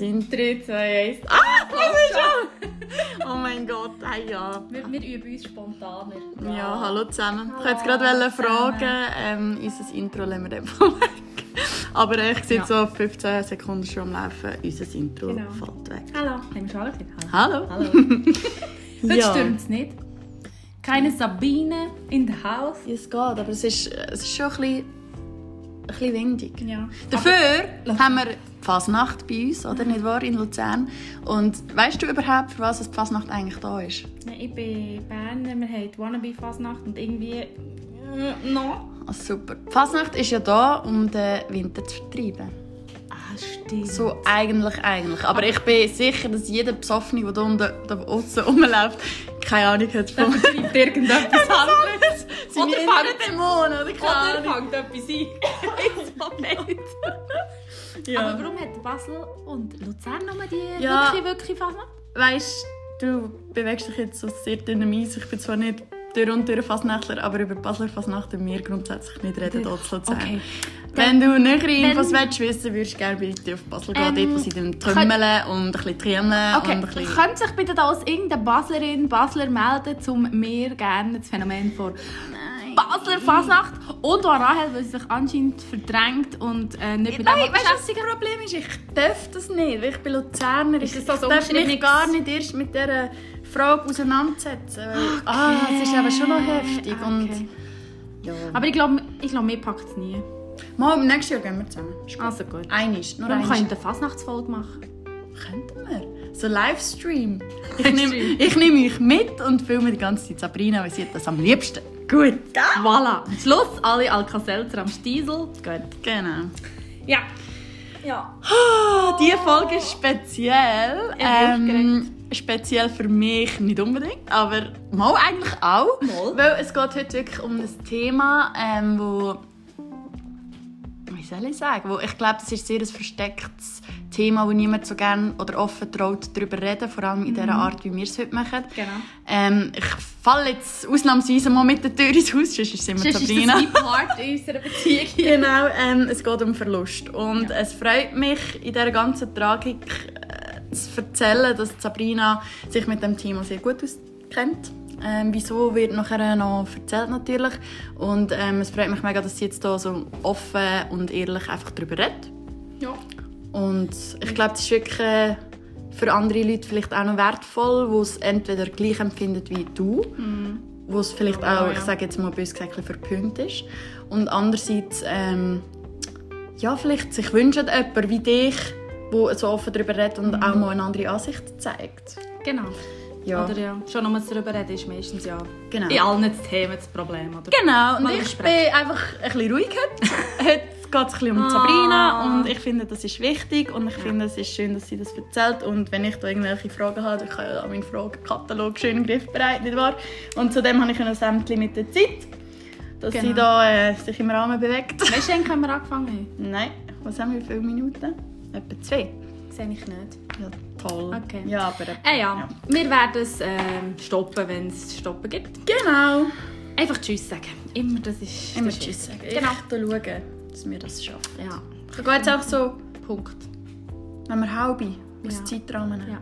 sind 3, 2, 1. Ah, ich schon! Oh mein Gott, hey ja. Wir, wir üben uns spontaner. Ja, hallo zusammen. Ich wollte gerade fragen, ähm, unser Intro lassen wir einfach weg. Aber ich sehe Ja. so auf 15 Sekunden schon am Laufen, unser Intro Genau. fällt weg. Hallo. Haben wir schon alle gesehen? Hallo. Hallo. Heute Ja. stürmt es nicht. Keine Sabine in the house. Ja, es geht, aber es ist, es ist schon ein bisschen, bisschen windig. Ja. Dafür haben wir Fasnacht bei uns, oder nicht wahr, in Luzern. Und weißt du überhaupt, für was die Fasnacht eigentlich da ist? Ja, Ich bin Berner, wir haben die Wannabe-Fasnacht und irgendwie... äh, No. Ah, super. Die Fasnacht ist ja da, um den Winter zu vertreiben. Stimmt. So eigentlich, eigentlich. Aber ich bin sicher, dass jeder Besoffene, der da unten da außen rumläuft, keine Ahnung hat von Das schreibt irgendetwas anderes. seine Oder fängt- Dämonen oder keine Oder Ahnung. fängt etwas ein. Ich weiß. Ja. Aber warum hat Basel und Luzern nochmal die Ja. wirklich, wirklich Fasnacht? Weißt du, bewegst dich jetzt so sehr dünnem Eis. Ich bin zwar nicht durch und durch Fasnächtler, aber über Basler Fasnacht wir grundsätzlich nicht reden, dort zu Luzern. Okay. Wenn du nähere Infos Wenn- willst, wissen würdest du gerne bitte auf Basel Ähm, gehen, dort, wo sie dann trümmeln und ein bisschen tränen Okay, und ein bisschen... könnte sich bitte da aus irgendeine Baslerin, Basler melden, um mir gerne das Phänomen von Basler Fasnacht und auch Rahel, weil sie sich anscheinend verdrängt und äh, nicht mit Nein, dem weißt du, das Problem ist? Ich darf das nicht, weil ich bin Luzerner. Ist ich das so darf mich gar nicht erst mit dieser Frage auseinandersetzen. Weil, Ah, es ist aber schon noch heftig. Und, Okay. ja. Aber ich glaube, ich glaub, mir packt es nie. Mal, im nächsten Jahr gehen wir zusammen. Gut. Also gut. Einisch, nur Wir einisch. können eine Fasnachtsfolge machen. Könnten wir. So Livestream. Ich nehme ich nehm euch mit und filme die ganze Zeit Sabrina, weil sie hat das am liebsten. Gut. Voilà. Am Schluss alle Alka-Seltzer am Stiesel. Gut. Genau. Ja. Ja. Ah, Diese Folge ist speziell. Ähm, speziell für mich nicht unbedingt, aber mal eigentlich auch. Mal. Weil es geht heute wirklich um ein Thema, ähm, wo wie soll ich sagen, wo ich glaube, das ist sehr ein verstecktes Thema, wo niemand so gerne oder offen traut darüber reden, vor allem in der Art, wie wir es heute machen. Genau. Ähm, ich falle jetzt ausnahmsweise mal mit der Tür ins Haus, sonst ist es immer ist das Sabrina. mein Part unserer Beziehung. Genau, ähm, es geht um Verlust. Und es freut mich, in dieser ganzen Tragik zu erzählen, dass Sabrina sich mit dem Thema sehr gut auskennt. Ähm, wieso wird nachher noch erzählt natürlich. Und ähm, es freut mich mega, dass sie jetzt hier so offen und ehrlich einfach darüber redet. Ja. Und ich glaube, das ist wirklich äh, für andere Leute vielleicht auch noch wertvoll, die es entweder gleich empfinden wie du, wo es vielleicht Ja, auch, ja. ich sage jetzt mal bös gesagt, ein bisschen verpönt ist. Und andererseits, ähm, ja, vielleicht sich wünschen jemand wie dich, der so offen darüber redet und auch mal eine andere Ansicht zeigt. Genau. Ja, Oder ja. Schon nur darüber reden ist meistens ja genau. in allen das Thema das Problem. Oder? Genau, und Mal ich besprechen. bin einfach ein bisschen ruhig heute. heute geht es ein bisschen um Ah. Sabrina und ich finde, das ist wichtig und ich finde, es ist schön, dass sie das erzählt und wenn ich da irgendwelche Fragen habe, ich habe ja meinen Fragenkatalog schön griffbereit, nicht wahr? Und zudem habe ich ein Sämtchen mit der Zeit, dass sie Genau. da äh, sich im Rahmen bewegt. Weißt du, wann haben wir angefangen? Nein, was haben wir, wie viele Minuten? Etwa zwei. Sehe ich nicht. Ja, toll. Okay. Ja, aber... etwa, Äh, ja. Wir werden es ähm, stoppen, wenn es stoppen gibt. Genau. Einfach Tschüss sagen. Immer, das ist... Immer Tschüss sagen. Genau. Ich schaue, dass wir das schaffen. Ja. Ich gehe jetzt auch so, Punkt. wenn wir halbe, aus Ja. Zeitrahmen Ja.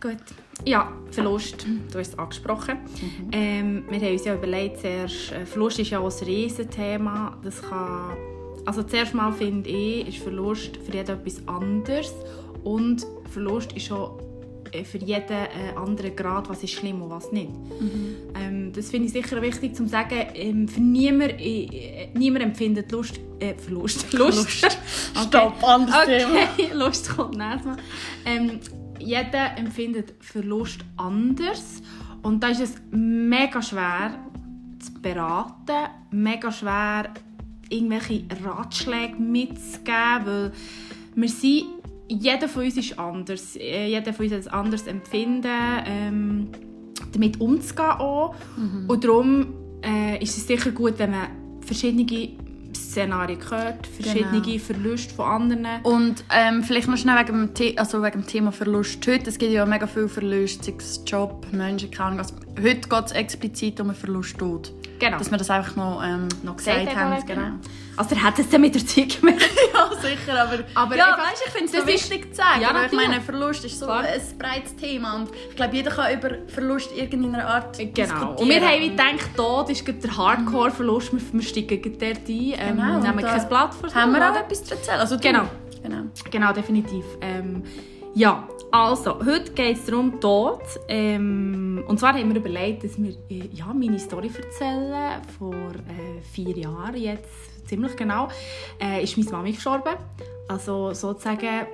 Gut. Ja, Verlust. Du hast es angesprochen. Mhm. Ähm, wir haben uns ja überlegt, zuerst, äh, Verlust ist ja auch ein Riesenthema. Das kann... Also zuerst mal finde ich, ist Verlust für jeden etwas anderes. Und Verlust ist auch äh, für jeden äh, anderen Grad, was ist schlimm und was nicht. Mhm. Ähm, das finde ich sicher wichtig zu sagen. Ähm, für niemand, äh, niemand empfindet Lust, äh, Verlust. Lust. Stopp, anderes Thema. Okay, Lust kommt nächstes Mal. Ähm, jeder empfindet Verlust anders. Und da ist es mega schwer zu beraten, mega schwer irgendwelche Ratschläge mitzugeben, weil wir sind, jeder von uns ist anders. Äh, Jeder von uns hat ein anderes Empfinden, ähm, damit umzugehen auch. Und darum äh, ist es sicher gut, wenn man verschiedene Szenarien hört, verschiedene Genau. Verluste von anderen. Und ähm, vielleicht noch schnell wegen dem, The also wegen dem Thema Verlust heute. Es gibt ja mega viel Verlust, sei es Job, Menschen, keine Ahnung was. heute geht es explizit um einen Verlusttod. Genau. Dass wir das einfach noch, ähm, noch gesagt gesagt haben. haben. Genau. Also er hat es dann mit der Zeit gemerkt. ja, sicher, aber, Aber ja, weißt, ich finde es so wichtig zu sagen. Ja, weil ich meine, Verlust ist so Klar. ein breites Thema und ich glaube, jeder kann über Verlust irgendeiner Art Genau. diskutieren. Und wir haben wie gedacht, Tod ist der Hardcore-Verlust. Wir, wir steigen dort ein, ähm, Genau, nehmen kein Blatt vor Haben wir auch etwas zu erzählen? Also. Genau. genau. Genau, definitiv. Ähm, ja, also, heute geht es darum, Tod. Ähm, und zwar haben wir überlegt, dass wir äh, ja, meine Story erzählen. Vor äh, vier Jahren jetzt, ziemlich genau, äh, ist meine Mami gestorben. Also sozusagen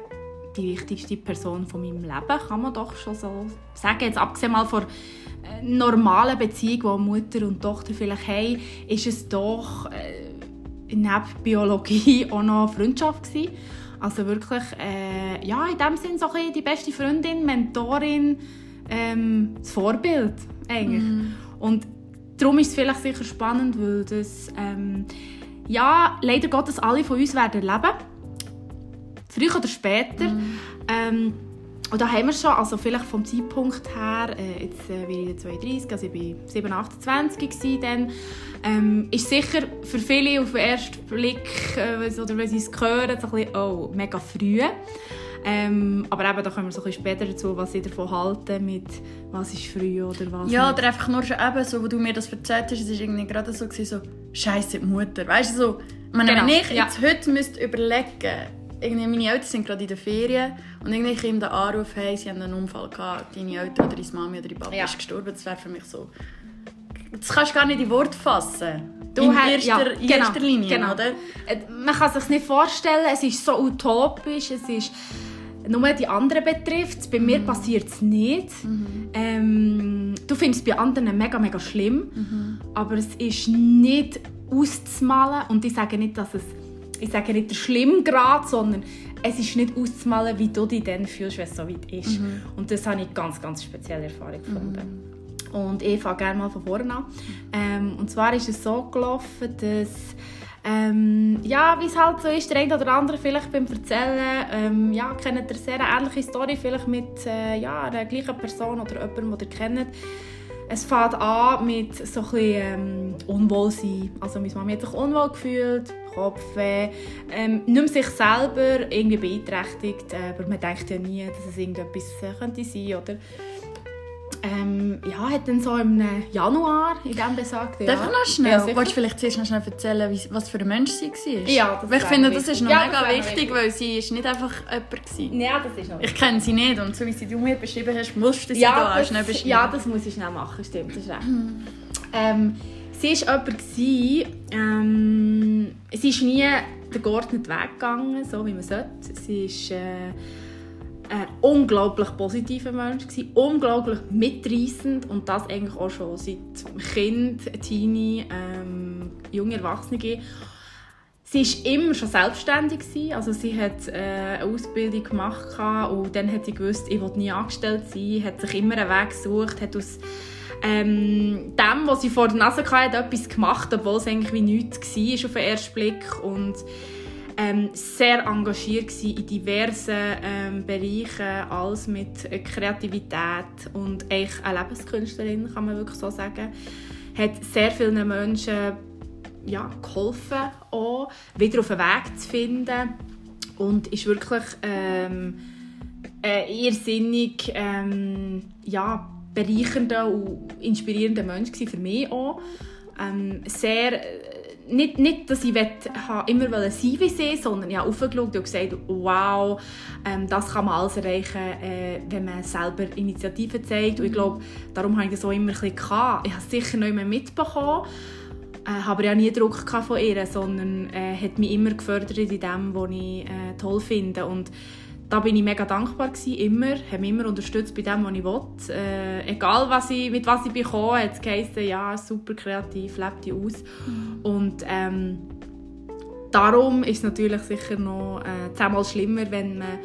die wichtigste Person von meinem Leben, kann man doch schon so sagen. Jetzt abgesehen mal von äh, normalen Beziehung, die Mutter und Tochter vielleicht haben, ist es doch äh, neben Biologie auch noch Freundschaft gewesen. Also wirklich, äh, ja, in dem Sinn so ein bisschen die beste Freundin, Mentorin, ähm, das Vorbild eigentlich. Und darum ist es vielleicht sicher spannend, weil das, ähm, ja, leider Gottes alle von uns werden leben. Früher oder später. Ähm, und da haben wir schon, also vielleicht vom Zeitpunkt her, äh, jetzt äh, bin ich 32, also ich war 7, 28 gewesen dann, ähm, ist sicher für viele auf den ersten Blick, äh, oder wenn sie es hören, so ein bisschen, oh, mega früh. Ähm, aber eben, da kommen wir so ein bisschen später dazu, was sie davon halten, mit was ist früh oder was Ja, nicht. oder einfach nur schon eben so, wo du mir das erzählt hast, es war irgendwie gerade so, gewesen, so «Scheisse die Mutter». Weißt du, so, ich meine, Genau, wenn ich ja. jetzt heute müsste überlegen irgendwie meine Eltern sind gerade in den Ferien und irgendwie kommt der Anruf, hey, sie haben einen Unfall gehabt, deine Eltern oder deine Mami oder deine Papa Ja. ist gestorben, das wäre für mich so... Das kannst du gar nicht in Worte fassen. Du in hast- erster, ja, in genau, erster Linie, genau. oder? Äh, Man kann sich nicht vorstellen, es ist so utopisch, es ist nur die anderen betrifft Bei mir passiert es nicht. Ähm, du findest es bei anderen mega, mega schlimm, aber es ist nicht auszumalen und ich sage nicht, dass es ich sage nicht der Schlimmgrad, sondern es ist nicht auszumalen, wie du dich dann fühlst, wenn es so weit ist. Und das habe ich eine ganz, ganz spezielle Erfahrung gefunden. Und ich fange gerne mal von vorne an. Ähm, und zwar ist es so gelaufen, dass ähm, ja, wie es halt so ist, der eine oder andere vielleicht beim Erzählen, ähm, ja, kennt ihr eine sehr ähnliche Story, vielleicht mit äh, ja, einer gleichen Person oder jemandem, den ihr kennt. Es fängt an mit so ein bisschen ähm, Unwohlsein. Also meine Mama hat sich unwohl gefühlt, Kopfweh, ähm, nicht mehr sich selber irgendwie beeinträchtigt, äh, aber man denkt ja nie, dass es irgendetwas äh, könnte sein oder ähm, ja, hat dann so im Januar in diesem besagten Darf ich noch schnell? Ja. Willst du vielleicht zuerst noch schnell erzählen, was für ein Mensch sie war? Ja, das Weil ich finde, das ist noch Ja, mega wichtig, wichtig. weil sie ist nicht einfach jemand war. Ja, das ist noch Ich kenne sie nicht und so wie sie du mir beschrieben hast, musst du sie da ja, auch schnell beschreiben. ja, das muss ich schnell machen, stimmt, das ist recht. Ähm, sie war jemand, ähm, sie ist nie den geordneten Weg gegangen, so wie man sollte. Sie war äh, ein unglaublich positiver Mensch, gewesen, unglaublich mitreißend und das eigentlich auch schon seit Kind, Teenie, ähm, junge Erwachsene. Sie war immer schon selbstständig. Also sie hat äh, eine Ausbildung gemacht und dann hat sie gewusst, ich will nie angestellt sein, hat sich immer einen Weg gesucht, hat aus ähm, dem, was sie vor der Nase hatte, etwas gemacht, obwohl es eigentlich wie nichts war auf den ersten Blick und ähm, sehr engagiert in diversen ähm, Bereichen, alles mit äh, Kreativität und eigentlich eine Lebenskünstlerin, kann man wirklich so sagen. Hat sehr vielen Menschen ja, geholfen, auch, wieder auf den Weg zu finden und ist wirklich ähm, ein irrsinnig ähm, ja, bereichernder und inspirierender Mensch für mich auch. Ähm, sehr, äh, nicht, nicht, dass ich wett, immer sein wie sie, sondern ich habe aufgeschaut und gesagt, wow, ähm, das kann man alles erreichen, äh, wenn man selber Initiativen zeigt. Und ich glaube, darum habe ich das auch immer ein bisschen. Ich habe es sicher nicht mehr mitbekommen, äh, habe ja nie Druck von ihr, sondern äh, hat mich immer gefördert in dem, was ich äh, toll finde. Und da bin ich mega dankbar gewesen, immer, habe mich immer unterstützt bei dem, was ich will. Äh, egal was ich, mit was ich bekomme, hat es geheißen, ja, super kreativ, lebt die aus. Und ähm, darum ist es natürlich sicher noch äh, zehnmal schlimmer, wenn man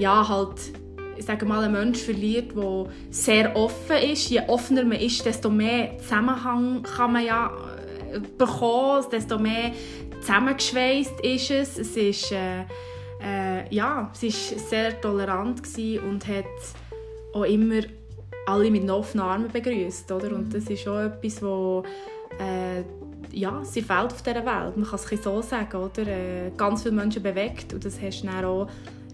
ja halt ich sage mal, einen Menschen verliert, der sehr offen ist. Je offener man ist, desto mehr Zusammenhang kann man ja äh, bekommen, desto mehr zusammengeschweißt ist es. Es ist, äh, äh, ja, sie ist sehr tolerant und hat auch immer alle mit offenen Armen begrüßt, oder? Und das ist schon etwas, wo äh, ja, sie fehlt auf dieser Welt. Man kann es so sagen, oder? Äh, ganz viele Menschen bewegt und das hast du dann auch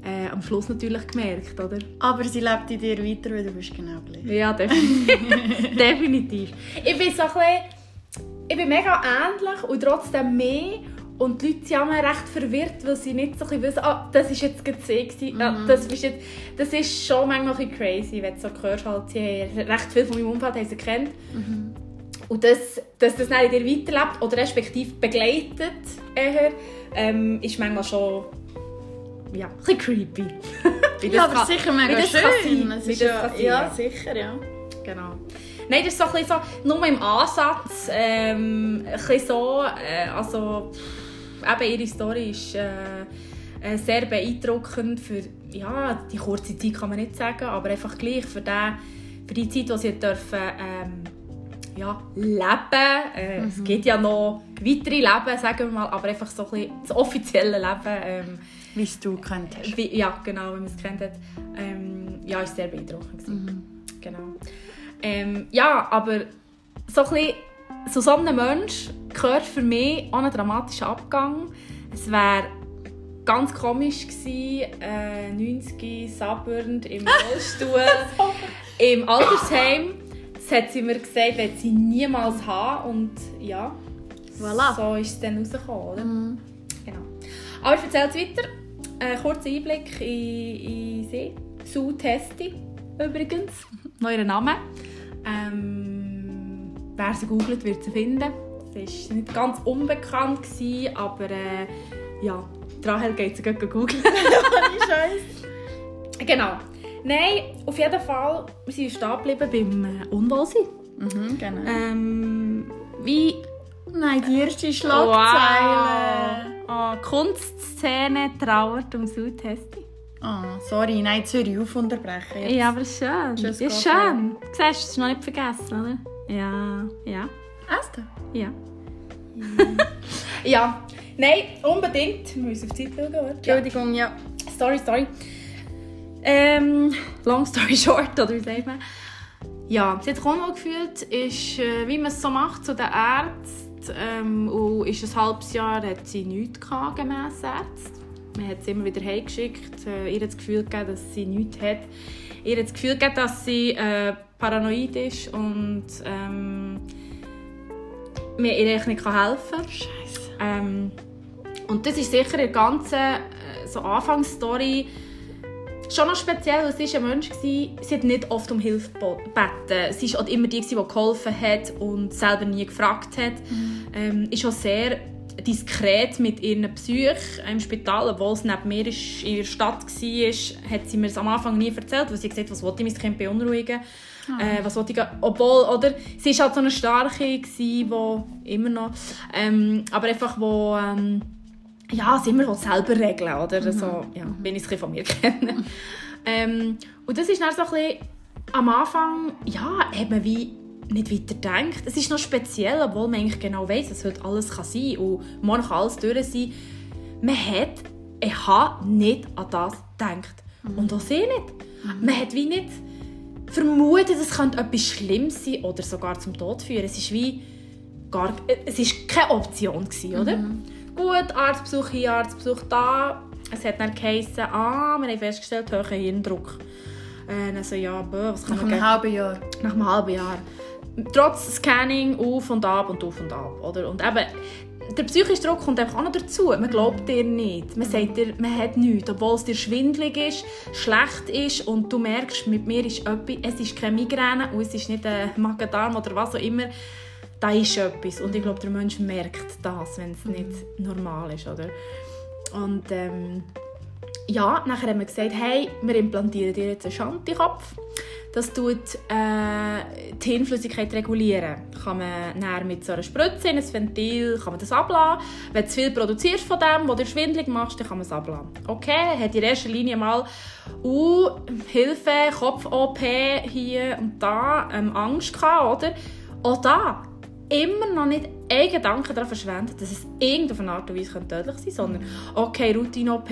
äh, am Schluss natürlich gemerkt, oder? Aber sie lebt in dir weiter, weil du bist genau gleich. Ja, definitiv. definitiv. Ich bin so ein bisschen, ich bin mega ähnlich und trotzdem mehr und die Leute sind immer recht verwirrt, weil sie nicht so ein wissen, ah, das ist jetzt gerade sie mhm. ja, das, ist jetzt, das ist schon manchmal ein bisschen crazy, wenn du so hörst, halt, sie recht viel von meinem Umfeld haben sie kennt. Mhm. Und das, dass das dann in dir weiterlebt oder respektive begleitet, eher, ähm, ist manchmal schon ja, ein bisschen creepy. ja, aber kann, sicher mega schön. Sein, ist ja, ja, sicher, ja. Genau. Nein, das ist so ein bisschen so, nur im Ansatz, ähm, ein bisschen so, äh, also, eben ihre Story ist äh, äh, sehr beeindruckend für, ja, die kurze Zeit kann man nicht sagen, aber einfach gleich für, den, für die Zeit, die sie dürfen, ähm, ja, leben. Äh, mhm. Es gibt ja noch weitere Leben, sagen wir mal, aber einfach so ein bisschen das offizielle Leben. Ähm, wie es du kennt hast. Wie, ja, genau, wie man es kennt hat. Ähm, ja, ist sehr beeindruckend. Mhm. Genau. Ähm, ja, aber so ein bisschen, zu so einem Mensch gehört für mich auch ein dramatischer Abgang. Es wäre ganz komisch gewesen, äh, 90 sabbernd im Rollstuhl, im Altersheim das hat sie mir gesagt, wird sie niemals haben. Und ja, voilà. so ist es dann rausgekommen. Oder? Mhm. Genau. Aber ich erzähle es weiter. Ein kurzer Einblick in, in sie. Sue Testi übrigens. Neuer Name. Ähm, wer sie googelt, wird sie finden. Sie war nicht ganz unbekannt, gewesen, aber äh, ja, Rahel geht sie googeln. Scheiße. Genau. Nein, auf jeden Fall, wir sind stehen geblieben beim äh, Unwohlsein. Mhm, genau. Ähm, wie... Nein, die erste Schlagzeile. Wow. Oh, Kunstszene trauert um Südhesti. Oh, sorry, nein, Zürich auf unterbrechen. Jetzt. Ja, aber schön. Just ja, schön. Du siehst, es ist noch nicht vergessen, oder? Ja, ja. Du? Ja. ja. Nein, unbedingt. Wir müssen auf die Zeit schauen, oder? Entschuldigung, ja. Sorry, sorry. Ähm, long story short, oder wie sagt man? Ja, sie hat unwohl gefühlt, ist, wie man es so macht, zu den Ärzten. Ähm, und ist ein halbes Jahr hat sie nichts gehabt, gemäss Ärzten. Man hat sie immer wieder heimgeschickt. Äh, ihr das Gefühl gegeben, dass sie nichts hat. Ihr das Gefühl gegeben, dass sie äh, paranoid ist und ähm, mir ihr nicht helfen kann. Scheiße. Ähm, und das ist sicher eine ganze äh, so Anfangsstory schon noch speziell, weil sie ein Mensch war, sie hat nicht oft um Hilfe gebeten. Sie war immer die, die geholfen hat und selber nie gefragt hat. Mhm. Ähm, ist auch sehr diskret mit ihren Psyche im Spital, obwohl es neben mir ist, in der Stadt war, hat sie mir es am Anfang nie erzählt, weil sie gesagt hat, was wollte ich mein Kind beunruhigen. Mhm. Äh, was wollte ich, obwohl, oder, sie war halt so eine Starke, die immer noch, ähm, aber einfach, wo, ähm, ja, sie immer selber regeln, oder? Mhm. So, ja, wenn ich es von mir kenne. ähm, und das ist dann so ein bisschen, am Anfang, ja, hat man wie nicht weiter gedacht. Es ist noch speziell, obwohl man eigentlich genau weiß, dass heute alles kann sein kann und morgen kann alles durch sein. Man hat, ich habe nicht an das gedacht. Mhm. Und auch sie nicht. Mhm. Man hat wie nicht vermutet, es könnte etwas Schlimmes sein oder sogar zum Tod führen. Es ist wie gar, es ist keine Option gewesen, oder? Mhm gut, Arztbesuch hier, Arztbesuch da. Es hat dann geheißen, ah, wir haben festgestellt, hoher Hirndruck. Äh, also ja, bö, was kann Nach einem halben Jahr. Nach einem halben Jahr. Trotz Scanning auf und ab und auf und ab. Oder? Und eben, der psychische Druck kommt einfach auch noch dazu. Man glaubt dir nicht. Man sagt dir, man hat nichts. Obwohl es dir schwindelig ist, schlecht ist und du merkst, mit mir ist etwas, es ist keine Migräne und es ist nicht ein Magen-Darm oder was auch immer da ist etwas. Und ich glaube, der Mensch merkt das, wenn es nicht normal ist. Oder? Und ähm, ja, nachher haben wir gesagt, hey, wir implantieren dir jetzt einen Schantikopf. Das tut äh, die Hirnflüssigkeit regulieren. Kann man näher mit so einer Spritze in ein Ventil kann man das abladen. Wenn du zu viel produzierst von dem, was du schwindelig machst, dann kann man es abladen. Okay, hat in erster Linie mal uh, Hilfe, Kopf-OP hier und da ähm, Angst gehabt, oder? Auch da immer noch nicht einen Gedanken daran verschwendet, dass es irgendeine Art und Weise tödlich sein könnte, sondern okay, Routine-OP,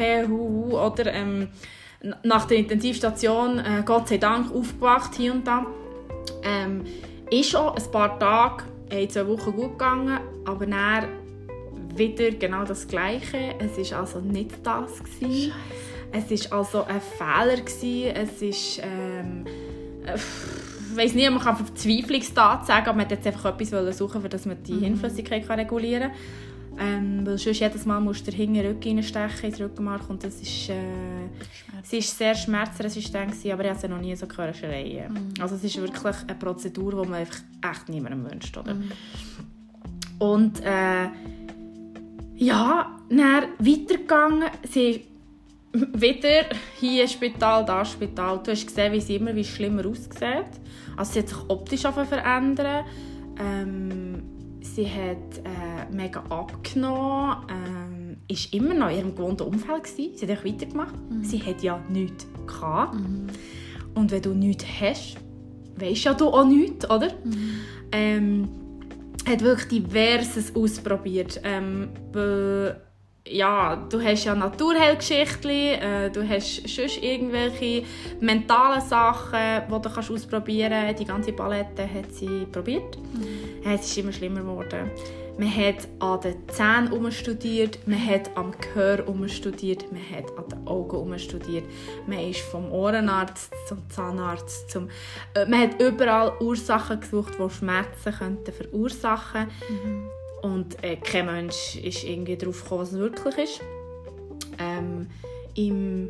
oder ähm, nach der Intensivstation, äh, Gott sei Dank, aufgewacht hier und da. Ähm, ist auch ein paar Tage, hey, zwei Wochen gut gegangen, aber dann wieder genau das Gleiche. Es war also nicht das. Gewesen. Es war also ein Fehler. Gewesen. Es ist... Ähm, ich weiß nicht, man kann Verzweiflungstat sagen, aber man wollte jetzt einfach etwas suchen, für das man die mhm. Hirnflüssigkeit regulieren kann. Ähm, weil sonst jedes Mal musst du den hinten Rücken reinstechen ins Rückenmark und das ist, äh, sie ist sehr schmerzresistent gewesen, aber ich habe sie noch nie so schreien. Mhm. Also es ist wirklich eine Prozedur, die man einfach echt niemandem wünscht, oder? Mhm. Und äh, ja, dann weitergegangen, sie wieder hier Spital, da Spital. Du hast gesehen, wie sie immer wie schlimmer aussieht. Also sie hat sich optisch verändert. Ähm, sie hat äh, mega abgenommen. Ähm, ist immer noch in ihrem gewohnten Umfeld gewesen. Sie hat auch weitergemacht. Mhm. Sie hat ja nichts gehabt. Mhm. Und wenn du nichts hast, weisst ja du auch nichts, oder? Mhm. Ähm, hat wirklich diverses ausprobiert. Ähm, ja, du hast ja Naturheilgeschichten, äh, du hast sonst irgendwelche mentalen Sachen, die du kannst ausprobieren kannst. Die ganze Palette hat sie probiert. Mhm. Es ist immer schlimmer geworden. Man hat an den Zähnen umstudiert, man hat am Gehör umstudiert, man hat an den Augen umstudiert. Man ist vom Ohrenarzt zum Zahnarzt, zum äh, man hat überall Ursachen gesucht, die Schmerzen könnten verursachen. Mhm. Und äh, kein Mensch ist irgendwie darauf gekommen, was es wirklich ist. Ähm, Im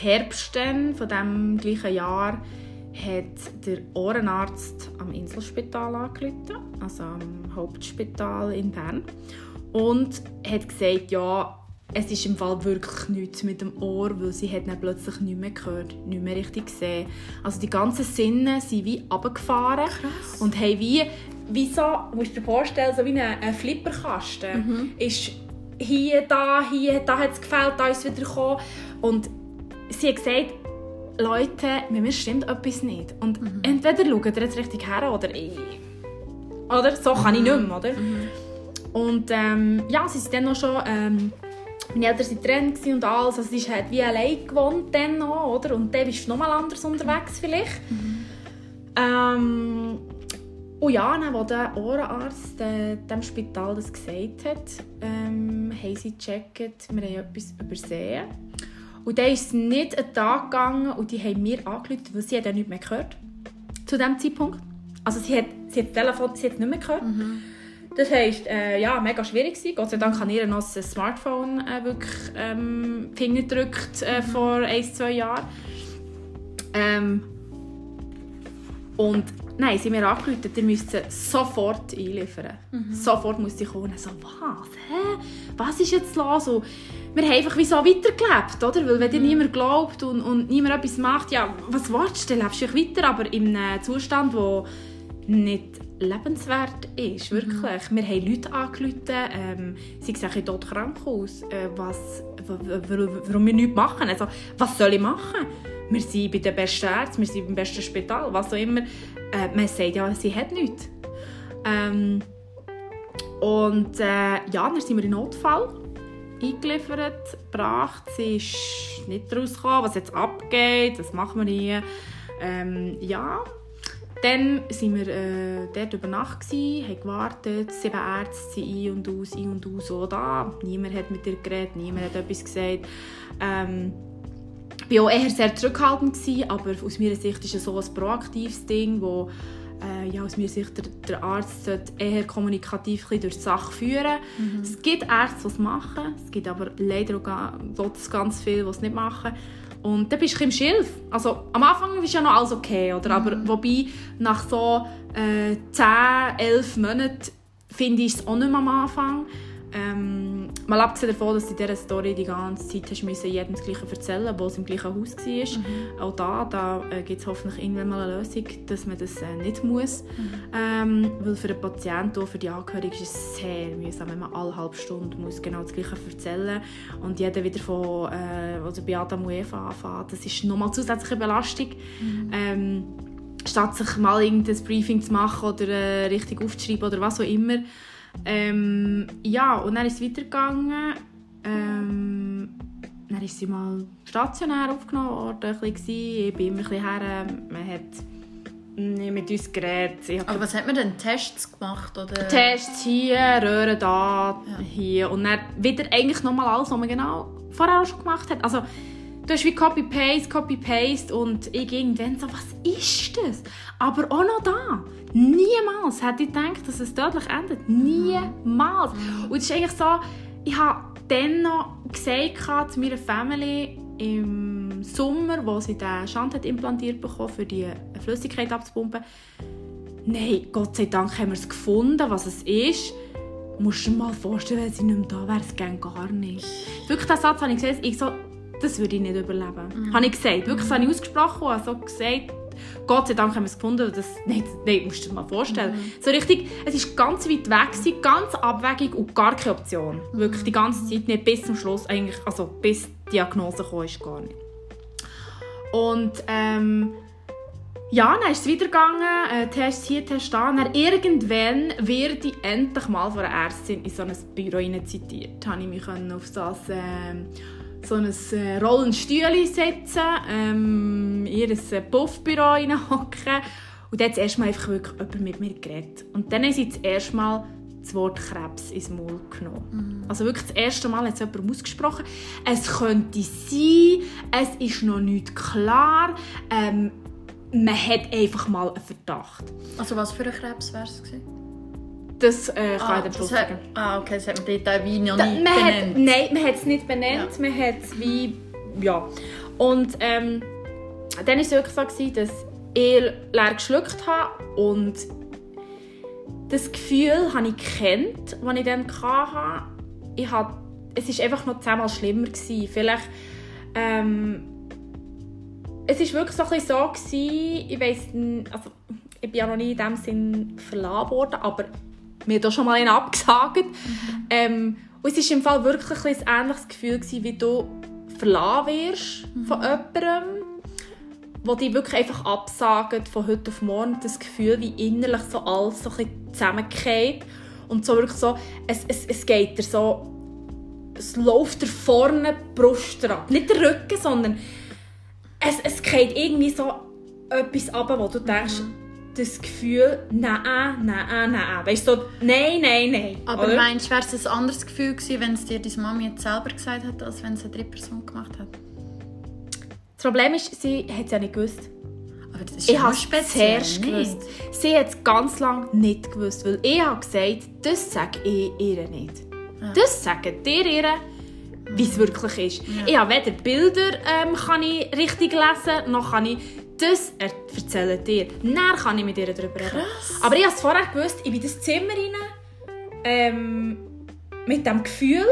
Herbst von dem gleichen Jahr hat der Ohrenarzt am Inselspital angerufen, also am Hauptspital in Bern, und hat gesagt, ja, es ist im Fall wirklich nichts mit dem Ohr, weil sie hat dann plötzlich nicht mehr gehört, nicht mehr richtig gesehen. Also die ganzen Sinne sind wie runtergefahren und haben wie wie so, musst du dir vorstellen, so wie ein, Flipperkasten. Mhm. Ist hier, da, hier, da hat es gefällt, da ist es wieder gekommen. Und sie hat gesagt, Leute, mit mir stimmt etwas nicht. Und mhm. entweder schaut ihr jetzt richtig her oder ich. Oder? So kann mhm. ich nicht mehr, oder? Mhm. Und ähm, ja, sie sind dann noch schon... Ähm, meine Eltern waren getrennt und alles. Also sie hat wie allein gewohnt dann noch, oder? Und dann bist du noch mal anders unterwegs vielleicht. Mhm. Ähm, und ja, dann, als der Ohrenarzt äh, dem Spital das gesagt hat, ähm, haben sie gecheckt, wir haben etwas übersehen. Und dann ist es nicht einen Tag gegangen und die haben mir angerufen, weil sie hat nicht mehr gehört. Zu diesem Zeitpunkt. Also sie hat, sie hat das Telefon sie hat nicht mehr gehört. Mhm. Das heisst, äh, ja, mega schwierig gewesen. Gott sei Dank hat ihr noch ein Smartphone äh, wirklich ähm, Finger gedrückt äh, mhm. vor ein, zwei Jahren. Ähm, und Nein, sie haben mir angerufen, ihr müsst sie sofort einliefern. Mhm. Sofort muss sie kommen. So, was? Hä? Was ist jetzt los? Und wir haben einfach wie so weitergelebt, oder? Weil wenn dir mhm. niemand glaubt und, und niemand etwas macht, ja, was willst du? Dann lebst du weiter, aber in einem Zustand, der nicht lebenswert ist, mhm. wirklich. Mhm. Wir haben Leute angerufen, ähm, sie sehen dort krank aus, äh, was, warum wir nichts machen. Also, was soll ich machen? wir sind bei den besten Ärzten, wir sind beim besten Spital, was auch immer. Äh, man sagt ja, sie hat nichts. Ähm, und äh, ja, dann sind wir in Notfall eingeliefert, gebracht. Sie ist nicht rausgekommen, was jetzt abgeht, das machen wir hier. Ähm, ja, dann waren wir äh, dort über Nacht, gewesen, haben gewartet, sieben Ärzte ein und aus, ein und aus, so da. Niemand hat mit ihr geredet, niemand hat etwas gesagt. Ähm, ich war auch eher sehr zurückhaltend, gewesen, aber aus meiner Sicht ist es so ein proaktives Ding, wo äh, ja, aus meiner Sicht der, der Arzt eher kommunikativ durch die Sache führen mhm. Es gibt Ärzte, die es machen, es gibt aber leider auch ganz viele, die es nicht machen. Und dann bist du im Schilf. Also, am Anfang ist ja noch alles okay, oder? Mhm. aber wobei nach so äh, 10, 11 Monaten finde ich es auch nicht mehr am Anfang. Ähm, mal abgesehen davon, dass du in dieser Story die ganze Zeit hast müssen, jedem das Gleiche erzählen wo es im gleichen Haus war. Mhm. Auch da, da äh, gibt es hoffentlich irgendwann mal eine Lösung, dass man das äh, nicht muss. Mhm. Ähm, weil für den Patienten und für die Angehörigen ist es sehr mühsam, wenn man alle halbe Stunde muss genau das Gleiche erzählen muss. Und jeder wieder von äh, also bei Adam und Eva anfängt. Das ist nochmal zusätzliche Belastung. Mhm. Ähm, statt sich mal irgendein Briefing zu machen oder äh, richtig aufzuschreiben oder was auch immer, ähm, ja, und dann ist es weitergegangen. Ähm, dann ist sie mal stationär aufgenommen worden. Ein bisschen. Ich bin immer ein bisschen her. Man hat nee, mit uns geredet. Ich Aber was hat man denn? Tests gemacht? Oder? Tests hier, Röhren da, hier. Und dann wieder eigentlich nochmal alles, was man genau vorher auch schon gemacht hat. Also, du hast wie Copy-Paste, Copy-Paste und ich irgendwann so, was ist das? Aber auch noch da. Niemals hätte ich gedacht, dass es tödlich endet. Niemals. Und es ist eigentlich so, ich habe dann noch gesagt zu meiner Family im Sommer, wo sie den Schand hat implantiert bekommen, für die Flüssigkeit abzupumpen. Nein, Gott sei Dank haben wir es gefunden, was es ist. Du musst dir mal vorstellen, wenn sie nicht mehr da wäre, es geht gar nicht. Wirklich, diesen Satz habe ich gesagt, ich so, das würde ich nicht überleben. Mhm. Habe ich gesagt. Wirklich, das habe ich ausgesprochen und so gesagt, Gott sei Dank haben wir es gefunden. Das, nein, nein, musst du dir mal vorstellen. Mhm. So richtig, es war ganz weit weg, gewesen, ganz abwägig und gar keine Option. Mhm. Wirklich die ganze Zeit nicht, bis zum Schluss, eigentlich, also bis die Diagnose kam, ist gar nicht. Und ähm, ja, dann ist es weitergegangen, äh, Test hier, Test da. Dann irgendwann werde ich endlich mal von einer Ärztin in so ein Büro zitiert. Da konnte ich mich auf das... Äh, so ein äh, rollendes Stühle setzen, ähm, ihr äh, Puffbüro hineinhocken und dann hat erstmal einfach wirklich jemand mit mir geredet. Und dann haben sie das erste Mal das Wort Krebs ins Maul genommen. Mhm. Also wirklich das erste Mal hat es jemand ausgesprochen. Es könnte sein, es ist noch nicht klar, ähm, man hat einfach mal einen Verdacht. Also was für ein Krebs wäre es gewesen? Das äh, kann ah, ich dir das sagen. Ah, okay, das hat man dort auch wie noch Da- nicht benannt. Hat, nein, man hat es nicht benannt. Ja. Man hat es wie... Ja. Und ähm, dann war es wirklich so, gewesen, dass ich leer geschluckt habe und das Gefühl habe ich gekannt, das ich dann hatte. Ich hatte es war einfach noch zehnmal schlimmer. Gewesen. Vielleicht... Ähm, es war wirklich so, ein bisschen so gewesen, ich weiss nicht, also ich bin ja noch nie in dem Sinn verlassen worden, aber mir auch schon mal einen abgesagt. Ähm, und es war im Fall wirklich ein, ähnliches Gefühl, gewesen, wie du verlassen wirst von jemandem, wo dich wirklich einfach absagt von heute auf morgen. Das Gefühl, wie innerlich so alles so ein zusammenfällt. Und so wirklich so, es, es, es geht dir so, es läuft dir vorne die Brust ab. Nicht der Rücken, sondern es, es geht irgendwie so etwas ab, wo du denkst, das Gefühl, nein, nein, nein. Weißt du, so, nein, nein, nein. Aber oder? meinst du, wäre es ein anderes Gefühl gewesen, wenn es dir deine Mami jetzt selber gesagt hat, als wenn es eine dritte Person gemacht hat? Das Problem ist, sie hat es ja nicht gewusst. Aber das ist Ich ja habe es zuerst gewusst. Sie hat es ganz lange nicht gewusst, weil ich habe gesagt, das sage ich ihr nicht. Das sagt ihr ihr, wie es wirklich ist. Ich habe weder Bilder ähm, kann ich richtig lesen, noch kann ich das er erzählen dir. Dann kann ich mit ihr darüber reden. Krass. Aber ich habe es vorher gewusst, ich bin in das Zimmer rein, ähm, mit dem Gefühl,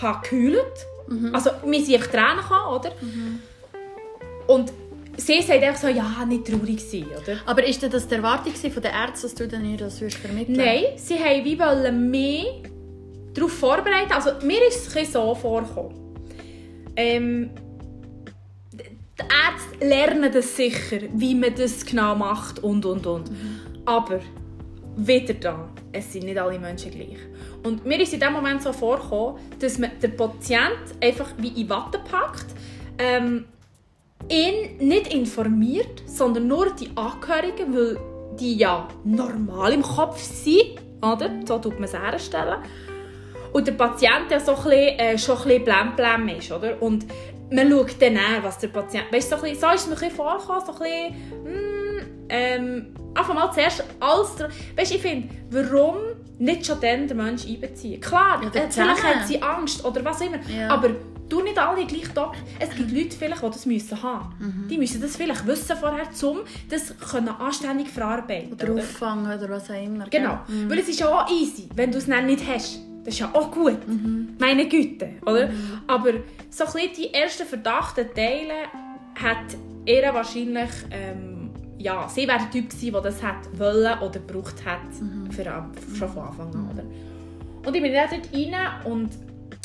habe geheult. Also, mir sind einfach Tränen gekommen, oder? Und sie sagt einfach so, ja, nicht traurig sein, oder? Aber ist das die Erwartung von den Ärzten, dass du dann ihr das vermitteln Nein, sie wollten wie wollen mehr darauf vorbereiten. Also mir ist es so vorgekommen. Ähm, die Ärzte lernen das sicher, wie man das genau macht und und und. Aber wieder da, es sind nicht alle Menschen gleich. Und mir ist in dem Moment so vorgekommen, dass man den Patient einfach wie in Watte packt, ähm, ihn nicht informiert, sondern nur die Angehörigen, weil die ja normal im Kopf sind, oder? So tut man es herstellen. Und der Patient ja so ein bisschen, äh, schon ein bisschen blem-blem ist, oder? Und man schaut dann an, was der Patient... Weißt du, so, bisschen, so ist es mir ein bisschen vorgekommen, so ein bisschen... Mm, ähm, einfach mal zuerst alles... Weißt du, ich finde, warum nicht schon dann den Menschen einbeziehen? Klar, Ja, äh, vielleicht hat sie Angst oder was immer, Ja. aber du nicht alle gleich da. Es gibt Leute vielleicht, die das müssen haben. Mhm. Die müssen das vielleicht wissen vorher, um das können anständig verarbeiten. Oder oder? auffangen oder was auch immer. Genau. gell? Weil es ist ja auch easy, wenn du es dann nicht hast. Das ist ja auch gut. Mhm. Meine Güte, oder? Aber so ein die ersten verdachten Teile hat er wahrscheinlich... Ähm, ja, sie wäre der Typ gewesen, der das hat wollen oder gebraucht hat. Mhm. Für, am- schon von Anfang an, oder? Und ich bin dann dort rein und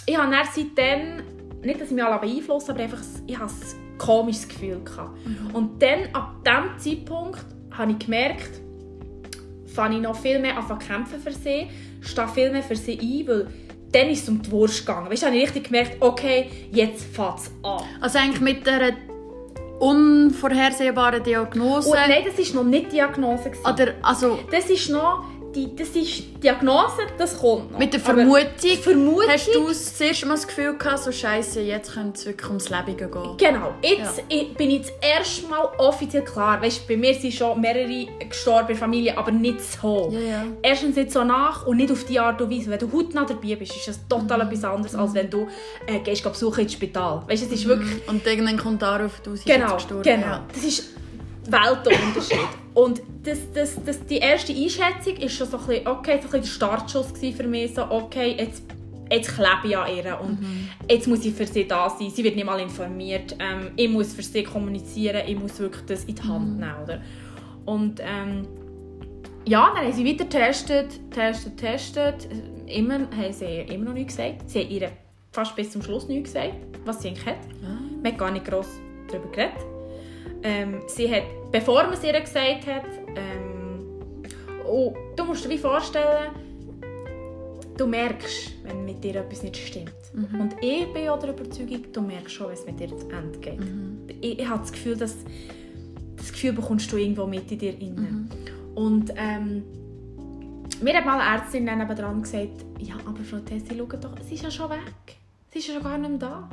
ich habe dann seitdem... Nicht, dass ich mich alle beeinflusst aber einfach, ich hatte ein komisches Gefühl. Gehabt. Und dann, ab diesem Zeitpunkt, habe ich gemerkt, fange ich noch viel mehr an kämpfen für sie, stehe viel mehr für sie ein, weil dann ist es um die Wurst gegangen. Weißt du, habe ich richtig gemerkt, okay, jetzt fängt es an. Also eigentlich mit der unvorhersehbaren Diagnose. Und nein, das war noch nicht Diagnose. gewesen. Oder, also, Das ist noch, die, das ist Diagnose, das kommt noch. mit der Vermutung, Vermutung hast du das erste Mal das Gefühl gehabt, so scheiße, jetzt könnte es wirklich ums Leben gehen. Genau, jetzt ich- bin ich das erste Mal offiziell klar. Weißt, bei mir sind schon mehrere gestorben in Familie, aber nicht so. Ja, ja. Erstens nicht so nach und nicht auf die Art und Weise. Wenn du hautnah dabei bist, ist das total Mhm. etwas anderes, als wenn du äh, gehst geh besuchen ins Spital. Weißt, es ist wirklich Und irgendwann kommt darauf, du bist Genau, genau. Ja. Das ist Weltunterschied. Und das, das, das, die erste Einschätzung war schon so ein bisschen, okay, so ein bisschen der Startschuss für mich. So, okay, jetzt, jetzt klebe ich an ihr und jetzt muss ich für sie da sein. Sie wird nicht mal informiert. Ähm, ich muss für sie kommunizieren. Ich muss wirklich das in die Hand nehmen. Oder? Und ähm, ja, dann haben sie weiter getestet, getestet, getestet. Immer haben sie immer noch nichts gesagt. Sie haben ihr fast bis zum Schluss nichts gesagt, was sie eigentlich hat. Man hat gar nicht gross darüber geredet. Ähm, sie hat, bevor man es ihr gesagt hat, ähm, oh, du musst dir wie vorstellen, du merkst, wenn mit dir etwas nicht stimmt. Und ich bin auch der Überzeugung, du merkst schon, wenn es mit dir zu Ende geht. Ich, ich habe das Gefühl, dass das Gefühl bekommst du irgendwo mit in dir inne. Und ähm, mir hat mal eine Ärztin dann dran gesagt, ja, aber Frau Tessi, schau doch, sie ist ja schon weg. Sie ist ja schon gar nicht mehr da.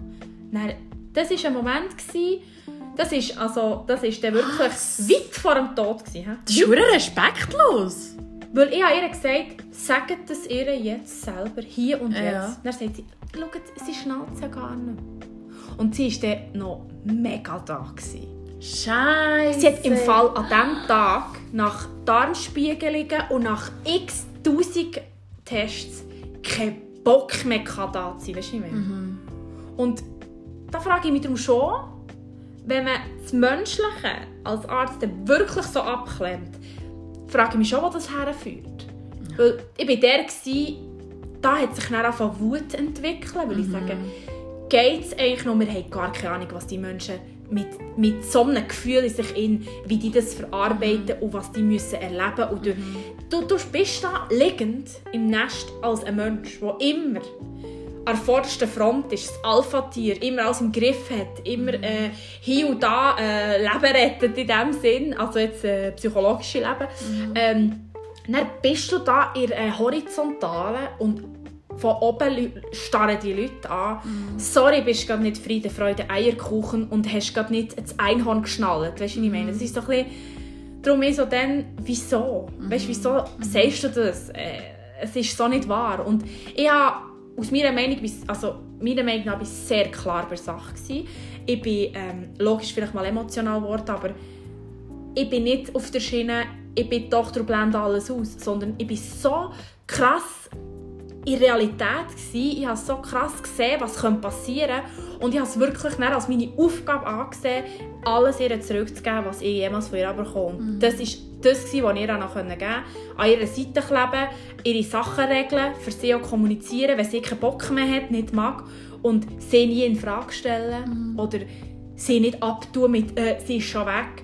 Dann, das war ein Moment, gewesen, das ist, also, das ist dann wirklich weit vor dem Tod. Gewesen? Das ist respektlos. Weil ich habe ihr gesagt, sagt es ihr jetzt selber, hier und jetzt. Ja. Dann sagt sie, schau, sie schnallt ja gar nicht. Und sie war dann noch mega da. Gewesen. Scheiße. Sie hat im Fall an diesem Tag nach Darmspiegelungen und nach x tausend Tests keinen Bock mehr gehabt, da zu sein. Weißt du, meine? Und da frage ich mich darum schon, wenn man das Menschliche als Arzt wirklich so abklemmt, frage ich mich schon, wo das herführt. Weil ich war der, gewesen, da hat sich dann angefangen Wut zu entwickeln, weil ich sage, geht es eigentlich noch, wir haben gar keine Ahnung, was die Menschen mit, mit so einem Gefühl in sich in, wie die das verarbeiten und was die müssen erleben und du, du, du bist da liegend im Nest als ein Mensch, der immer an der vordersten Front ist, das Alpha-Tier, immer alles im Griff hat, immer äh, hier und da äh, Leben rettet in dem Sinn, also jetzt äh, psychologische Leben. Ähm, dann bist du da in der äh, Horizontalen und von oben starren die Leute an. Sorry, bist du gerade nicht Friede, Freude, Eierkuchen und hast gerade nicht das Einhorn geschnallt. Weißt du, was ich meine? Das ist doch ein bisschen... Darum ist so dann, wieso? Weißt du, wieso sagst du das? Äh, es ist so nicht wahr. Und ich habe aus meiner Meinung, also meiner Meinung nach, bin ich sehr klar bei Sache gewesen. Ich bin ähm, logisch vielleicht mal emotional geworden, aber ich bin nicht auf der Schiene, ich bin und blende alles aus, sondern ich bin so krass in Realität gsi. Ich habe so krass gesehen, was passieren könnte. Und ich habe es wirklich dann als meine Aufgabe angesehen, alles ihr zurückzugeben, was ich jemals von ihr bekomme. Und Das war das, was ich ihr noch geben konnte. An ihrer Seite kleben, ihre Sachen regeln, für sie auch kommunizieren, wenn sie keinen Bock mehr hat, nicht mag. Und sie nie in Frage stellen. Oder sie nicht abtun mit äh, «sie ist schon weg».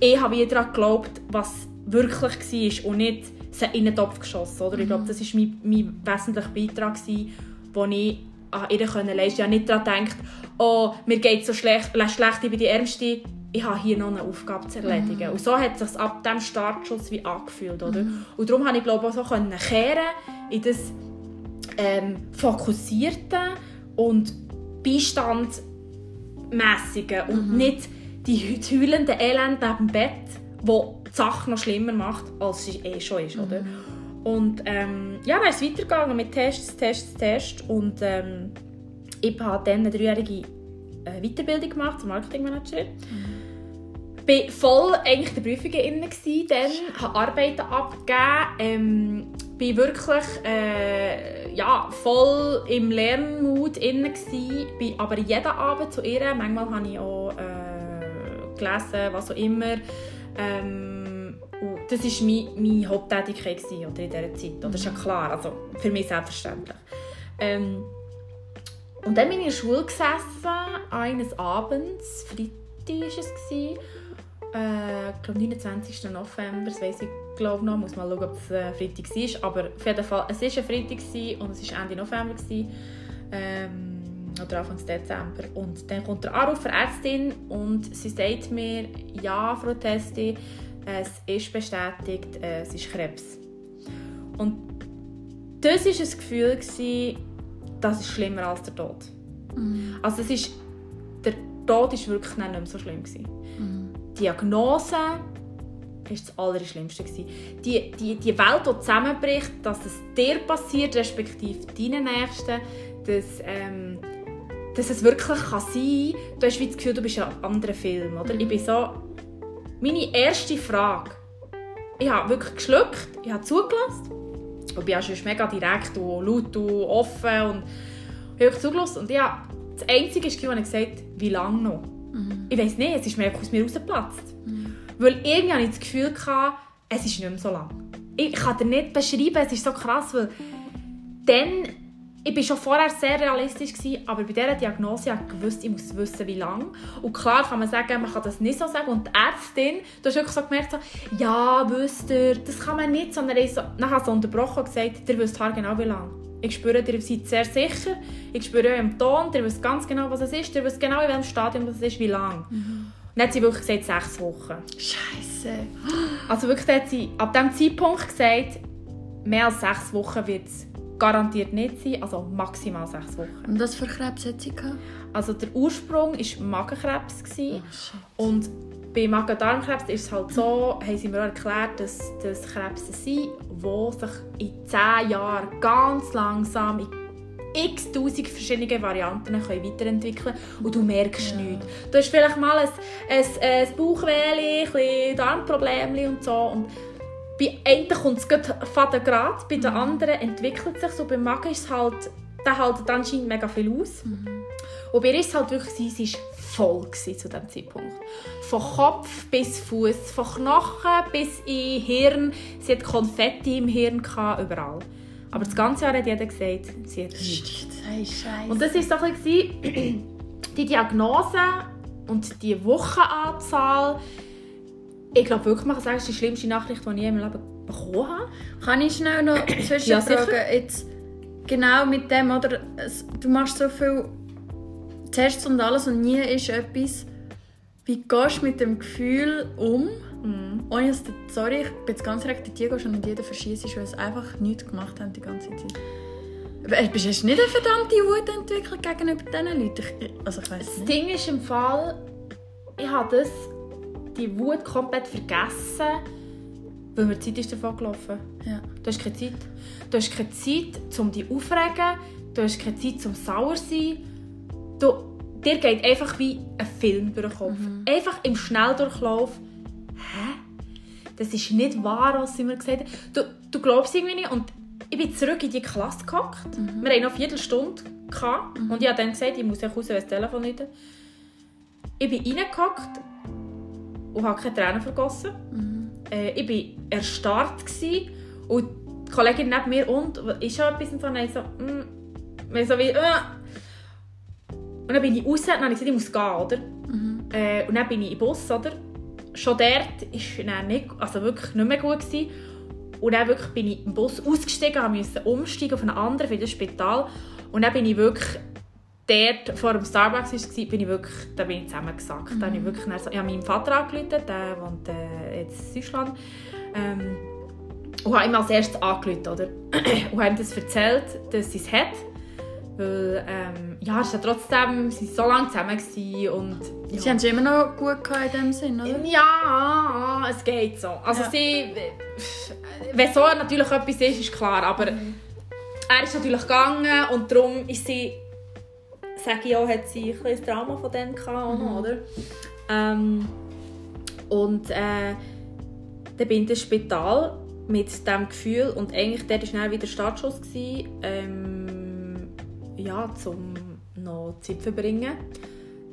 Ich habe wieder daran geglaubt, was wirklich war und nicht sie in den Topf geschossen. Oder? Ich glaube, das war mein, mein wesentlicher Beitrag, den ich an ihr leisten konnte. Ich habe nicht daran gedacht, «Oh, mir geht es so schlecht, schlecht, ich bin die Ärmste». Ich habe hier noch eine Aufgabe zu erledigen. Und so hat es sich ab diesem Startschuss wie angefühlt. Oder? Und darum konnte ich glaube, auch so können kehren in das ähm, fokussierte und beistandmäßige und nicht die heulende Elend neben dem Bett, wo die Sache noch schlimmer macht, als sie eh schon ist, oder? Und ähm, ja, dann ist es weitergegangen mit Tests, Tests, Tests und ähm, ich habe dann eine dreijährige äh, Weiterbildung gemacht zur Marketingmanagerin. Ich war voll eigentlich der Prüfungen inne gsi, dann habe Arbeiten abgegeben, ähm, bin wirklich äh, ja, voll im Lernmut inne gsi, bin aber jeden Abend zu ihr, manchmal habe ich auch äh, gelesen, was auch immer. Ähm, das war meine, meine Haupttätigkeit gewesen, oder in dieser Zeit. Oder? Das ist ja klar, also für mich selbstverständlich. Ähm, und dann bin ich in der Schule gesessen, eines Abends, Freitag war es, äh, ich glaube 29. November, das weiss ich glaube noch, muss mal schauen, ob es äh, Freitag war, aber auf jeden Fall, es war ein Freitag gewesen und es war Ende November. Gewesen. Ähm, oder Anfang Dezember. Und dann kommt der Anruf der Ärztin und sie sagt mir, ja, Frau Testi, es ist bestätigt, es ist Krebs. Und das war ein Gefühl, gewesen, das ist schlimmer als der Tod. Mhm. Also es ist, der Tod war wirklich nicht mehr so schlimm. Gewesen. Die Diagnose war das Allerschlimmste. Die, die, die Welt, die zusammenbricht, dass es dir passiert, respektive deinen Nächsten, dass, ähm, dass es wirklich kann sein kann. Du hast wie das Gefühl, du bist in einem anderen Film. Oder? Ich bin so... Meine erste Frage... Ich habe wirklich geschluckt, ich habe zugelassen. Und bin schon mega direkt und laut und offen. Und ich habe zugelassen. Und ja, das Einzige ist, was ich gesagt habe, wie lange noch? Ich weiß nicht, es ist mir aus mir rausgeplatzt. Weil irgendwie hatte ich das Gefühl, gehabt, es ist nicht mehr so lang. Ich kann dir nicht beschreiben, es ist so krass, weil dann, ich war schon vorher sehr realistisch, gewesen, aber bei dieser Diagnose habe ich gewusst, ich muss wissen, wie lange. Und klar kann man sagen, man kann das nicht so sagen. Und die Ärztin, du hast wirklich so gemerkt, so, ja, wisst ihr, das kann man nicht, sondern ich so, nachher so unterbrochen und gesagt, ihr wisst genau wie lange. Ich spüre, ihr seid sehr sicher, ich spüre euch im Ton, ihr wisst ganz genau, was es ist, ihr wisst genau, in welchem Stadium es ist, wie lange. Und dann hat sie wirklich gesagt, sechs Wochen. Scheiße. Also wirklich, hat sie ab diesem Zeitpunkt gesagt, mehr als sechs Wochen wird es garantiert nicht sein, also maximal sechs Wochen. Und was für Krebs hat sie gehabt? Also der Ursprung war Magenkrebs. Oh, shit. Und bei Magen-Darm-Krebs ist es halt so, haben sie mir auch erklärt, dass das Krebse sind, die sich in 10 Jahren ganz langsam in x tausend verschiedene Varianten können weiterentwickeln und du merkst Ja. nichts. Du hast vielleicht mal ein, ein, ein Bauchweh, ein Darmproblem und so. Und bei einem kommt es gerade fadengrad, bei den anderen entwickelt es sich so. Beim Magen ist es halt, der hält anscheinend mega viel aus. Und bei ihr war es halt wirklich, so, sie war voll gewesen zu diesem Zeitpunkt. Von Kopf bis Fuß, von Knochen bis in Hirn. Sie hat Konfetti im Hirn, gehabt, überall. Aber das ganze Jahr hat jeder gesagt, sie hat nichts. Hey. Und das war so ein bisschen die Diagnose und die Wochenanzahl. Ich glaube wirklich, man kann sagen, es ist die schlimmste Nachricht, die ich in meinem Leben bekommen habe. Kann ich schnell noch Ja, zwischenfragen? Jetzt genau mit dem, oder? Du machst so viel Tests und alles und nie ist etwas. Wie gehst du mit dem Gefühl um? Ohne dass du, sorry, ich bin jetzt ganz direkt, die gehst und nicht jeder verschießt, weil sie einfach nichts gemacht haben die ganze Zeit. Du hast nicht eine verdammte Wut entwickelt gegenüber diesen Leuten? Ich, also ich weiß Das nicht. Ding ist im Fall, ich habe das, die Wut komplett vergessen, weil mir die Zeit ist davon gelaufen. Ja. Du hast keine Zeit. Du hast keine Zeit, um dich aufzuregen. Du hast keine Zeit, um sauer zu sein. Du, dir geht einfach wie ein Film durch den Kopf. Einfach im Schnelldurchlauf. Hä? Das ist nicht wahr, was sie mir gesagt haben. Du, du glaubst irgendwie nicht. Und ich bin zurück in die Klasse gehockt. Wir hatten noch eine Viertelstunde. Gehabt. Und ich habe dann gesagt, ich muss ja raus, wenn das Telefon läutet. Ich bin reingehockt und habe keine Tränen vergossen. Äh, ich war erstarrt. Gewesen. Und die Kollegin neben mir und ist schon etwas und so, dann so, mm, so wie, äh. Und dann bin ich raus, dann habe ich gesagt, ich muss gehen, oder? Äh, und dann bin ich im Bus, oder? Schon dort war dann nicht, also wirklich nicht mehr gut. Gewesen. Und dann wirklich bin ich im Bus ausgestiegen, musste umsteigen auf einen anderen, für das Spital. Und dann bin ich wirklich dort vor dem Starbucks war, bin ich wirklich, da bin ich zusammengesackt. Da habe ich, wirklich dann ich habe meinen Vater angerufen, der wohnt äh, jetzt in Deutschland. Ähm, und habe ihm als erstes angerufen, oder? und habe ihm das erzählt, dass sie es hat. Weil, ähm, ja, es ist ja trotzdem, sie waren so lange zusammen und... Ja. Sie haben es immer noch gut gehabt in dem Sinn, oder? Ja, es geht so. Also Ja. sie... Wenn so natürlich etwas ist, ist klar, aber er ist natürlich gegangen und darum ist sie... Sage ich auch, hat sie ein das Drama von dem gehabt, noch, oder? Ähm, und äh, dann bin ich ins Spital mit diesem Gefühl und eigentlich dort war dann wieder Startschuss. Gewesen, ähm, ja, um noch Zeit verbringen.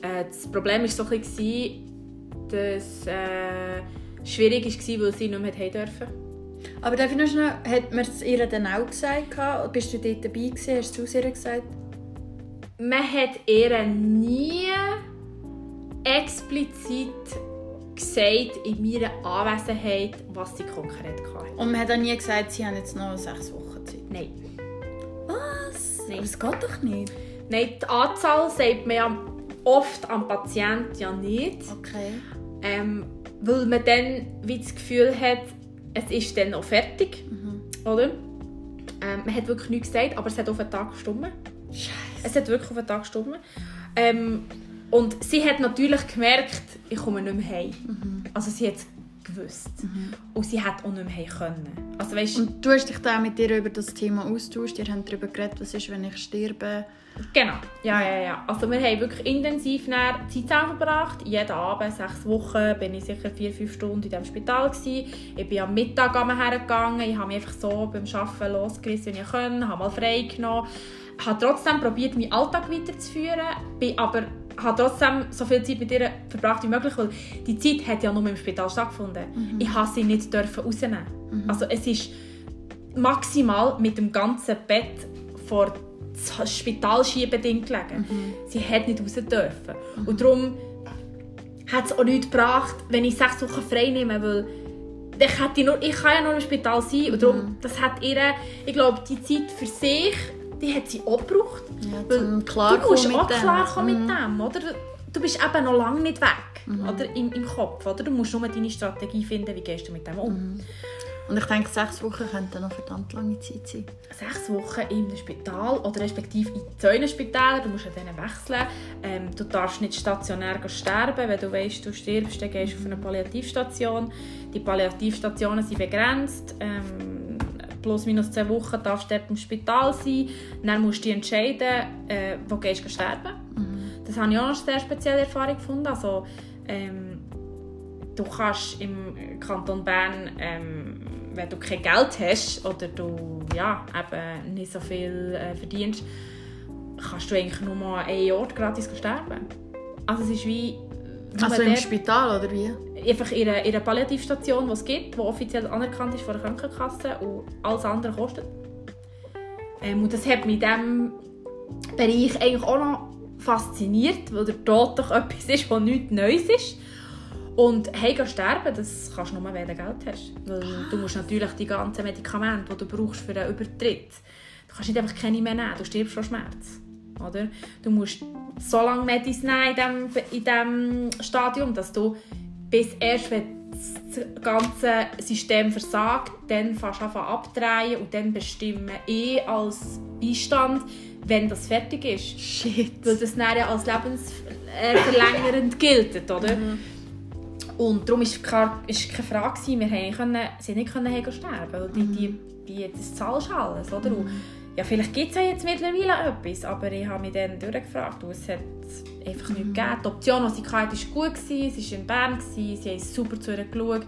Äh, das Problem war so ein bisschen, dass äh, schwierig war, weil sie nicht mehr heim durften. Aber darf ich noch schnell, hat man es ihr dann auch gesagt? Bist du dort dabei gewesen? Hast du es ihr gesagt? Man hat ihr nie explizit gesagt, in meiner Anwesenheit, was sie konkret hatte. Und man hat auch nie gesagt, sie haben jetzt noch sechs Wochen Zeit. Nein. Was? Nein. Aber es geht doch nicht. Nein, die Anzahl sagt man ja oft am Patienten ja nicht. Okay. Ähm, weil man dann wie das Gefühl hat, es ist dann noch fertig. Oder? Ähm, man hat wirklich nichts gesagt, aber es hat auf den Tag gestimmt. Scheiße. Es hat wirklich auf den Tag gestimmt. Ähm, und sie hat natürlich gemerkt, ich komme nicht mehr heim. Also sie hat gewusst. Und sie hat auch nicht mehr können. Also weißt, Und du hast dich da mit dir über das Thema austauscht. Ihr habt darüber geredet, was ist, wenn ich sterbe. Genau, ja, ja, ja. Also wir haben wirklich intensiv Zeit zusammen verbracht. Jeden Abend, sechs Wochen, bin ich sicher vier, fünf Stunden in diesem Spital gewesen. Ich bin am Mittag hergegangen. Ich habe mich einfach so beim Arbeiten losgerissen, wie ich konnte. habe mal frei genommen. Ich habe trotzdem probiert, meinen Alltag weiterzuführen. Bin aber habe trotzdem so viel Zeit mit ihr verbracht wie möglich, weil die Zeit hat ja nur im Spital stattgefunden. Ich habe sie nicht dürfen rausnehmen. Also es ist maximal mit dem ganzen Bett vor das Spitalschiebeding gelegen. Sie hat nicht raus dürfen. Und darum hat es auch nichts gebracht, wenn ich sechs Wochen frei nehme, weil ich, hätte nur, ich kann ja nur im Spital sein und darum, das hat ihr, ich glaube, die Zeit für sich, die hat sie auch gebraucht. Ja, Weil zum du musst auch dem. klarkommen Mhm. mit dem, oder? Du bist eben noch lange nicht weg, oder? Im, Im Kopf, oder? Du musst nur deine Strategie finden, wie gehst du mit dem um. Und ich denke, sechs Wochen könnte noch verdammt lange Zeit sein. Sechs Wochen einem Spital oder respektive in zwei Spitälern, du musst an denen wechseln. Ähm, du darfst nicht stationär sterben, wenn du weißt, du stirbst, dann gehst du auf eine Palliativstation. Die Palliativstationen sind begrenzt. Ähm, plus minus zwei Wochen darfst du dort im Spital sein. Dann musst du dich entscheiden, äh, wo gehst du sterben. Das habe ich auch eine sehr spezielle Erfahrung gefunden. Also, ähm, du kannst im Kanton Bern, ähm, wenn du kein Geld hast oder du ja, eben nicht so viel äh, verdienst, kannst du eigentlich nur mal einen Ort gratis sterben. Also es ist wie... Also im dort- Spital, oder wie? einfach in einer, in einer Palliativstation, die es gibt, die offiziell anerkannt ist von der Krankenkasse und alles andere kostet. Ähm, und das hat mich in diesem Bereich eigentlich auch noch fasziniert, weil der Tod doch etwas ist, was nichts Neues ist. Und hey, gehen sterben, das kannst du nur, wenn du Geld hast. Weil du musst natürlich die ganzen Medikamente, die du brauchst für einen Übertritt, du kannst nicht einfach keine mehr nehmen, du stirbst von Schmerz. Oder? Du musst so lange Medis nehmen in diesem, Stadium, dass du bis erst, wenn das ganze System versagt, dann fast anfangen abdrehen und dann bestimmen eh als Beistand, wenn das fertig ist. Shit. Weil das dann ja als lebensverlängernd gilt, oder? Und darum war klar, ist keine Frage, wir können, sie nicht können sterben, weil die, die, die, das zahlst du alles, oder? Und, ja, vielleicht gibt es ja jetzt mittlerweile etwas, aber ich habe mich dann durchgefragt und es hat einfach nichts gegeben. Die Option, die sie hatte, war gut, gewesen, sie war in Bern, gewesen, sie haben super zu ihr geschaut.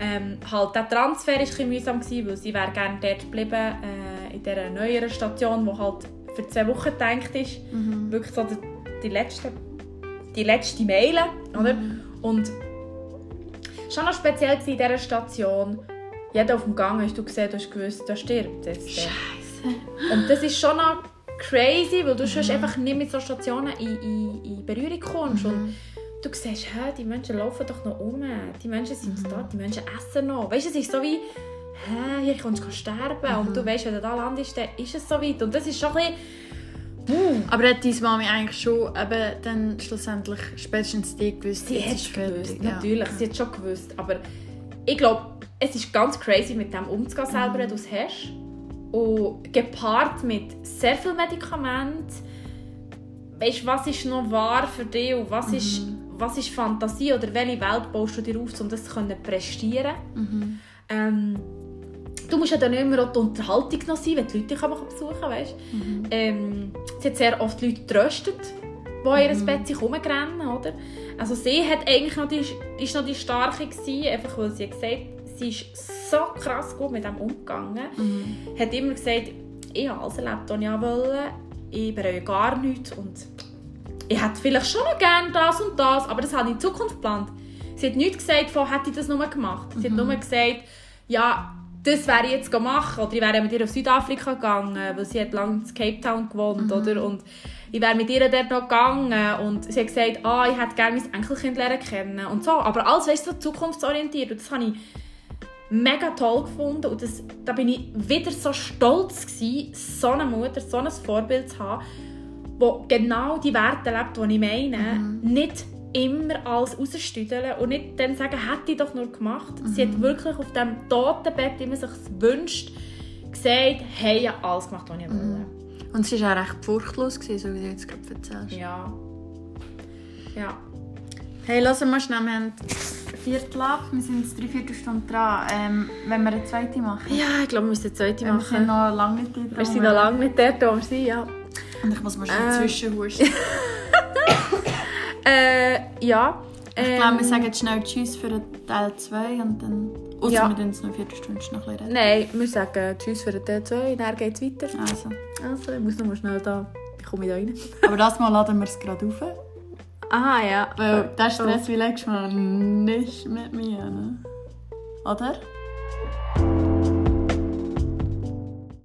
Ähm, halt, der Transfer war ein bisschen mühsam, gewesen, weil sie wäre gerne dort geblieben, äh, in dieser neueren Station, die halt für zwei Wochen gedacht ist. Wirklich so die, die letzte, die letzte Meile, oder? Und schon noch speziell in dieser Station, jeder auf dem Gang hast du gesehen, du hast gewusst, der stirbt jetzt. Scheiße. Und das ist schon noch crazy, weil du sonst einfach nicht mit so Stationen in, in, in Berührung kommst. Und du siehst, hä, die Menschen laufen doch noch um. Die Menschen sind da, die Menschen essen noch. Weißt du, es ist so wie, hä, hier kommst du sterben. Und du weißt, wenn du da landest, dann ist es so weit. Und das ist schon ein bisschen... Aber hat deine Mami eigentlich schon eben dann schlussendlich spätestens die gewusst, Sie hat es gewusst, Ja. natürlich. Sie hat schon gewusst. Aber ich glaube, es ist ganz crazy, mit dem umzugehen, selber, wenn du es hast. Und gepaart mit sehr viel Medikament. Weißt du, was ist noch wahr für dich und was, ist, was ist Fantasie oder welche Welt baust du dir auf, um das zu können prestieren ähm, Du musst ja dann immer auch die Unterhaltung noch sein, wenn die Leute dich besuchen weißt? Ähm, Sie hat sehr oft Leute getröstet, die in ihr Bett sich rumrennen, oder? Also sie hat eigentlich noch die, ist noch die Starke gewesen, einfach weil sie gesagt sie ist so krass gut mit dem umgegangen. Hat immer gesagt, ich habe alles erlebt, was ich wollte. Ich bereue gar nichts und ich hätte vielleicht schon noch gerne das und das, aber das habe ich in Zukunft geplant. Sie hat nichts gesagt von, hätte ich das nur gemacht. Sie hat nur gesagt, ja, das wäre ich jetzt machen oder ich wäre mit ihr auf Südafrika gegangen, weil sie hat lange in Cape Town gewohnt, oder? Und ich wäre mit ihr dort noch gegangen und sie hat gesagt, ah, ich hätte gerne mein Enkelkind lernen kennen und so. Aber alles, weißt du, so zukunftsorientiert und das habe ich mega toll gefunden und das, da bin ich wieder so stolz gewesen, so eine Mutter, so ein Vorbild zu haben. wo genau die Werte lebt, die ich meine. Nicht immer alles rausstüdeln und nicht dann sagen, hätte ich doch nur gemacht. Sie hat wirklich auf dem Totenbett, wie man sich wünscht, gesagt, hey, ich habe alles gemacht, was ich wollte. Und sie war auch recht furchtlos, gewesen, so wie du jetzt gerade erzählst. Ja. Ja. Hey, lass mal schnell, wir haben Viertel ab, wir sind jetzt drei Viertelstunde dran. Ähm, wenn wir eine zweite machen? Ja, ich glaube, wir müssen eine zweite Wir sind noch lange nicht dort. Wir sind noch lange nicht dort, wo wir sind, ja. Und ich muss mal schnell Ähm. zwischenhusten. Äh, ja. Ich glaube, wir sagen jetzt schnell Tschüss für den Teil 2 und dann... Außer Ja. wir tun jetzt noch eine Viertelstunde noch ein bisschen reden. Nein, wir sagen Tschüss für den T2, dann geht es weiter. Also. Also, ich muss noch mal schnell da... Wie komme ich da rein? Aber das Mal laden wir es gerade auf. Aha, ja. Weil der Stress wie letztes Mal nicht mit mir. Ne? Oder?